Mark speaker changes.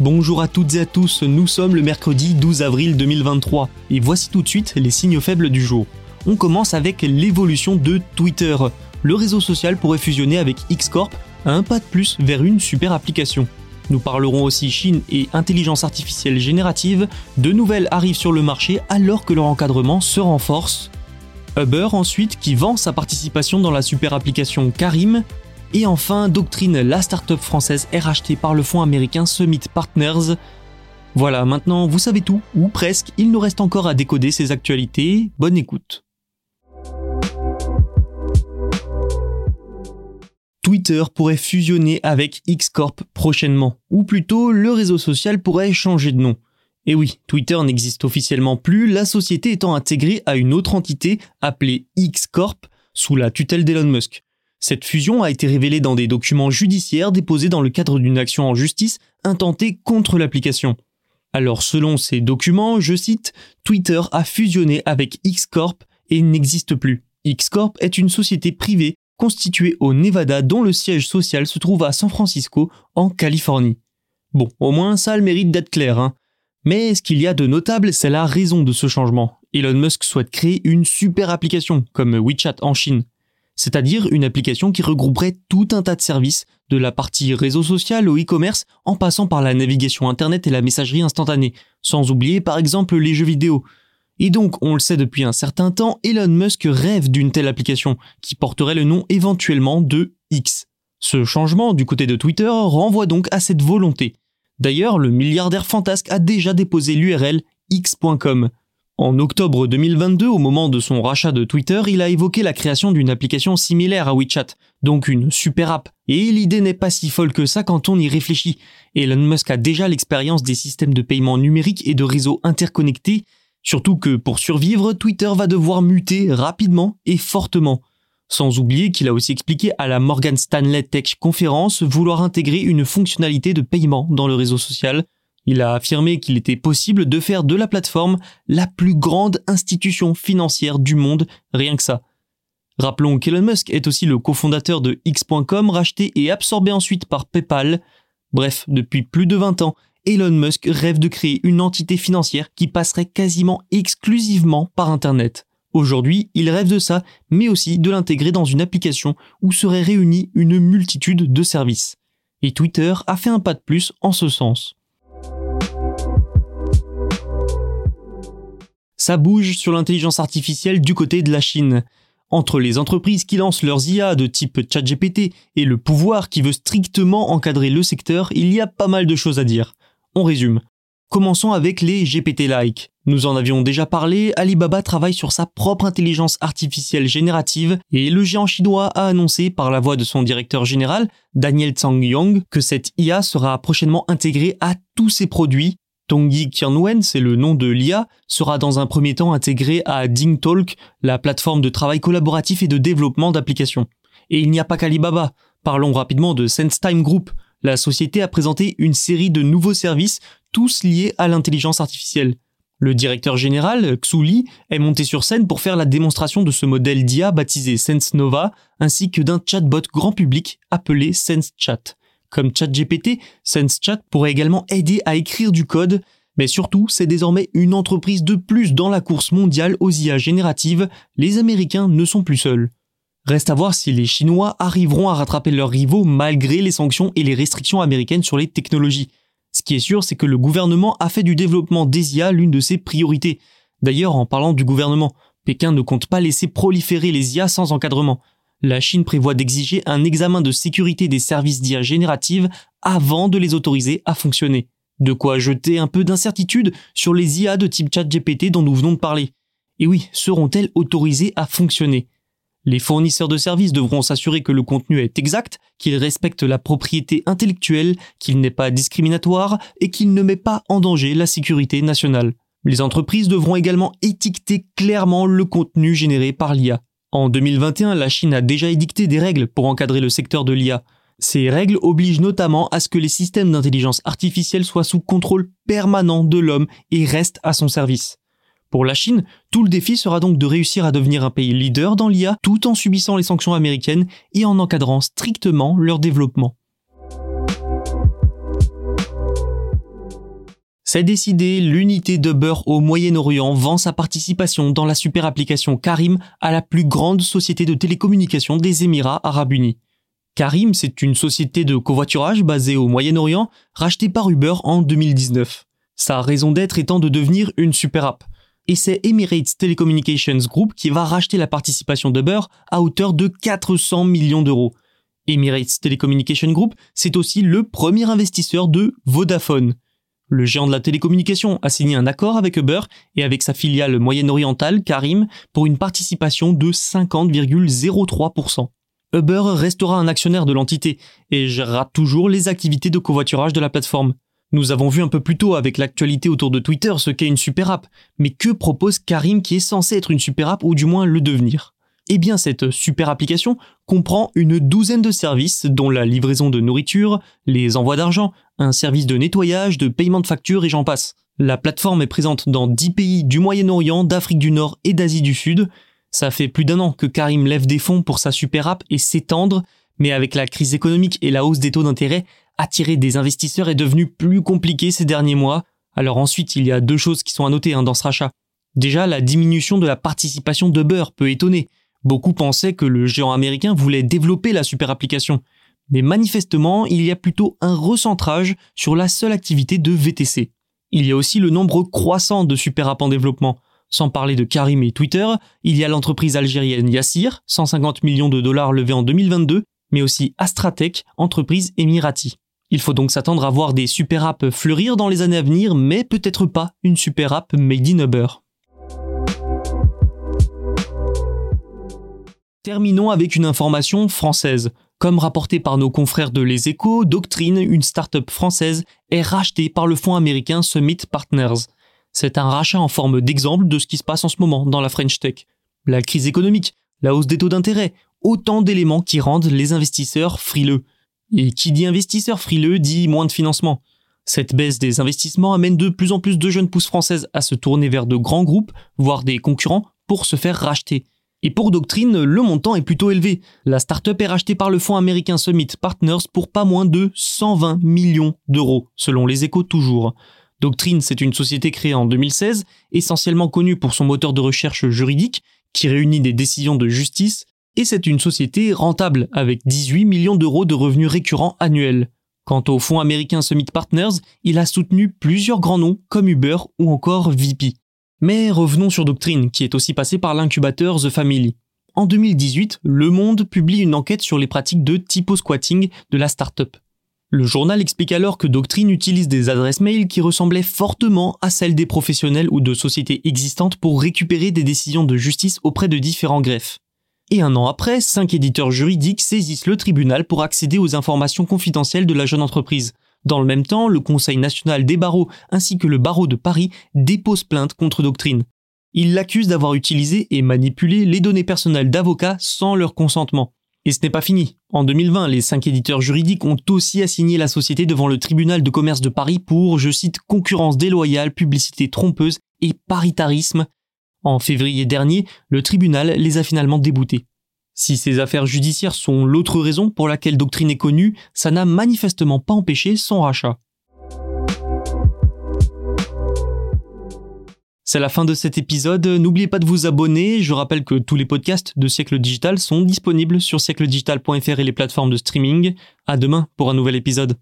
Speaker 1: Bonjour à toutes et à tous, nous sommes le mercredi 12 avril 2023 et voici tout de suite les signaux faibles du jour. On commence avec l'évolution de Twitter. Le réseau social pourrait fusionner avec X-Corp à un pas de plus vers une super application. Nous parlerons aussi Chine et intelligence artificielle générative. De nouvelles arrivent sur le marché alors que leur encadrement se renforce. Uber ensuite qui vend sa participation dans la super application Karim et enfin, Doctrine, la start-up française est rachetée par le fonds américain Summit Partners. Voilà, maintenant vous savez tout, ou presque, il nous reste encore à décoder ces actualités. Bonne écoute. Twitter pourrait fusionner avec X-Corp prochainement, ou plutôt le réseau social pourrait changer de nom. Et oui, Twitter n'existe officiellement plus, la société étant intégrée à une autre entité appelée X-Corp sous la tutelle d'Elon Musk. Cette fusion a été révélée dans des documents judiciaires déposés dans le cadre d'une action en justice intentée contre l'application. Alors selon ces documents, je cite, Twitter a fusionné avec X-Corp et n'existe plus. X-Corp est une société privée constituée au Nevada dont le siège social se trouve à San Francisco, en Californie. Bon, au moins ça a le mérite d'être clair, hein. Mais ce qu'il y a de notable, c'est la raison de ce changement. Elon Musk souhaite créer une super application, comme WeChat en Chine c'est-à-dire une application qui regrouperait tout un tas de services, de la partie réseau social au e-commerce, en passant par la navigation Internet et la messagerie instantanée, sans oublier par exemple les jeux vidéo. Et donc, on le sait depuis un certain temps, Elon Musk rêve d'une telle application, qui porterait le nom éventuellement de X. Ce changement du côté de Twitter renvoie donc à cette volonté. D'ailleurs, le milliardaire fantasque a déjà déposé l'URL x.com, en octobre 2022, au moment de son rachat de Twitter, il a évoqué la création d'une application similaire à WeChat, donc une super app. Et l'idée n'est pas si folle que ça quand on y réfléchit. Elon Musk a déjà l'expérience des systèmes de paiement numériques et de réseaux interconnectés, surtout que pour survivre, Twitter va devoir muter rapidement et fortement. Sans oublier qu'il a aussi expliqué à la Morgan Stanley Tech Conference vouloir intégrer une fonctionnalité de paiement dans le réseau social, il a affirmé qu'il était possible de faire de la plateforme la plus grande institution financière du monde, rien que ça. Rappelons qu'Elon Musk est aussi le cofondateur de X.com, racheté et absorbé ensuite par PayPal. Bref, depuis plus de 20 ans, Elon Musk rêve de créer une entité financière qui passerait quasiment exclusivement par Internet. Aujourd'hui, il rêve de ça, mais aussi de l'intégrer dans une application où seraient réunis une multitude de services. Et Twitter a fait un pas de plus en ce sens. Ça bouge sur l'intelligence artificielle du côté de la Chine. Entre les entreprises qui lancent leurs IA de type ChatGPT et le pouvoir qui veut strictement encadrer le secteur, il y a pas mal de choses à dire. On résume. Commençons avec les GPT-like. Nous en avions déjà parlé, Alibaba travaille sur sa propre intelligence artificielle générative et le géant chinois a annoncé par la voix de son directeur général, Daniel Yong, que cette IA sera prochainement intégrée à tous ses produits Tongyi Qianwen, c'est le nom de l'IA, sera dans un premier temps intégré à DingTalk, la plateforme de travail collaboratif et de développement d'applications. Et il n'y a pas qu'Alibaba. Parlons rapidement de SenseTime Group. La société a présenté une série de nouveaux services, tous liés à l'intelligence artificielle. Le directeur général, Xu Li, est monté sur scène pour faire la démonstration de ce modèle d'IA baptisé SenseNova, ainsi que d'un chatbot grand public appelé SenseChat. Comme ChatGPT, SenseChat pourrait également aider à écrire du code, mais surtout, c'est désormais une entreprise de plus dans la course mondiale aux IA génératives, les Américains ne sont plus seuls. Reste à voir si les Chinois arriveront à rattraper leurs rivaux malgré les sanctions et les restrictions américaines sur les technologies. Ce qui est sûr, c'est que le gouvernement a fait du développement des IA l'une de ses priorités. D'ailleurs, en parlant du gouvernement, Pékin ne compte pas laisser proliférer les IA sans encadrement. La Chine prévoit d'exiger un examen de sécurité des services d'IA générative avant de les autoriser à fonctionner. De quoi jeter un peu d'incertitude sur les IA de type ChatGPT dont nous venons de parler. Et oui, seront-elles autorisées à fonctionner? Les fournisseurs de services devront s'assurer que le contenu est exact, qu'il respecte la propriété intellectuelle, qu'il n'est pas discriminatoire et qu'il ne met pas en danger la sécurité nationale. Les entreprises devront également étiqueter clairement le contenu généré par l'IA. En 2021, la Chine a déjà édicté des règles pour encadrer le secteur de l'IA. Ces règles obligent notamment à ce que les systèmes d'intelligence artificielle soient sous contrôle permanent de l'homme et restent à son service. Pour la Chine, tout le défi sera donc de réussir à devenir un pays leader dans l'IA tout en subissant les sanctions américaines et en encadrant strictement leur développement. C'est décidé, l'unité de au Moyen-Orient vend sa participation dans la super application Karim à la plus grande société de télécommunications des Émirats arabes unis. Karim, c'est une société de covoiturage basée au Moyen-Orient, rachetée par Uber en 2019. Sa raison d'être étant de devenir une super app. Et c'est Emirates Telecommunications Group qui va racheter la participation d'Uber à hauteur de 400 millions d'euros. Emirates Telecommunications Group, c'est aussi le premier investisseur de Vodafone. Le géant de la télécommunication a signé un accord avec Uber et avec sa filiale moyen-orientale, Karim, pour une participation de 50,03%. Uber restera un actionnaire de l'entité et gérera toujours les activités de covoiturage de la plateforme. Nous avons vu un peu plus tôt avec l'actualité autour de Twitter ce qu'est une super app, mais que propose Karim qui est censé être une super app ou du moins le devenir? Eh bien cette super application comprend une douzaine de services dont la livraison de nourriture, les envois d'argent, un service de nettoyage, de paiement de factures et j'en passe. La plateforme est présente dans 10 pays du Moyen-Orient, d'Afrique du Nord et d'Asie du Sud. Ça fait plus d'un an que Karim lève des fonds pour sa super app et s'étendre, mais avec la crise économique et la hausse des taux d'intérêt, attirer des investisseurs est devenu plus compliqué ces derniers mois. Alors ensuite, il y a deux choses qui sont à noter hein, dans ce rachat. Déjà, la diminution de la participation de Beurre peut étonner. Beaucoup pensaient que le géant américain voulait développer la super application, mais manifestement, il y a plutôt un recentrage sur la seule activité de VTC. Il y a aussi le nombre croissant de super apps en développement. Sans parler de Karim et Twitter, il y a l'entreprise algérienne Yassir, 150 millions de dollars levés en 2022, mais aussi Astratech, entreprise émirati. Il faut donc s'attendre à voir des super apps fleurir dans les années à venir, mais peut-être pas une super app made in Uber. Terminons avec une information française. Comme rapporté par nos confrères de Les Échos, Doctrine, une start-up française, est rachetée par le fonds américain Summit Partners. C'est un rachat en forme d'exemple de ce qui se passe en ce moment dans la French Tech. La crise économique, la hausse des taux d'intérêt, autant d'éléments qui rendent les investisseurs frileux. Et qui dit investisseur frileux dit moins de financement. Cette baisse des investissements amène de plus en plus de jeunes pousses françaises à se tourner vers de grands groupes, voire des concurrents, pour se faire racheter. Et pour Doctrine, le montant est plutôt élevé. La startup est rachetée par le fonds américain Summit Partners pour pas moins de 120 millions d'euros, selon les échos toujours. Doctrine, c'est une société créée en 2016, essentiellement connue pour son moteur de recherche juridique, qui réunit des décisions de justice, et c'est une société rentable, avec 18 millions d'euros de revenus récurrents annuels. Quant au fonds américain Summit Partners, il a soutenu plusieurs grands noms comme Uber ou encore VP. Mais revenons sur Doctrine, qui est aussi passé par l'incubateur The Family. En 2018, Le Monde publie une enquête sur les pratiques de typo-squatting de la startup. Le journal explique alors que Doctrine utilise des adresses mail qui ressemblaient fortement à celles des professionnels ou de sociétés existantes pour récupérer des décisions de justice auprès de différents greffes. Et un an après, cinq éditeurs juridiques saisissent le tribunal pour accéder aux informations confidentielles de la jeune entreprise, dans le même temps, le Conseil national des barreaux ainsi que le barreau de Paris déposent plainte contre Doctrine. Ils l'accusent d'avoir utilisé et manipulé les données personnelles d'avocats sans leur consentement. Et ce n'est pas fini. En 2020, les cinq éditeurs juridiques ont aussi assigné la société devant le tribunal de commerce de Paris pour, je cite, concurrence déloyale, publicité trompeuse et paritarisme. En février dernier, le tribunal les a finalement déboutés. Si ces affaires judiciaires sont l'autre raison pour laquelle Doctrine est connue, ça n'a manifestement pas empêché son rachat. C'est la fin de cet épisode. N'oubliez pas de vous abonner. Je rappelle que tous les podcasts de Siècle Digital sont disponibles sur siècledigital.fr et les plateformes de streaming. À demain pour un nouvel épisode.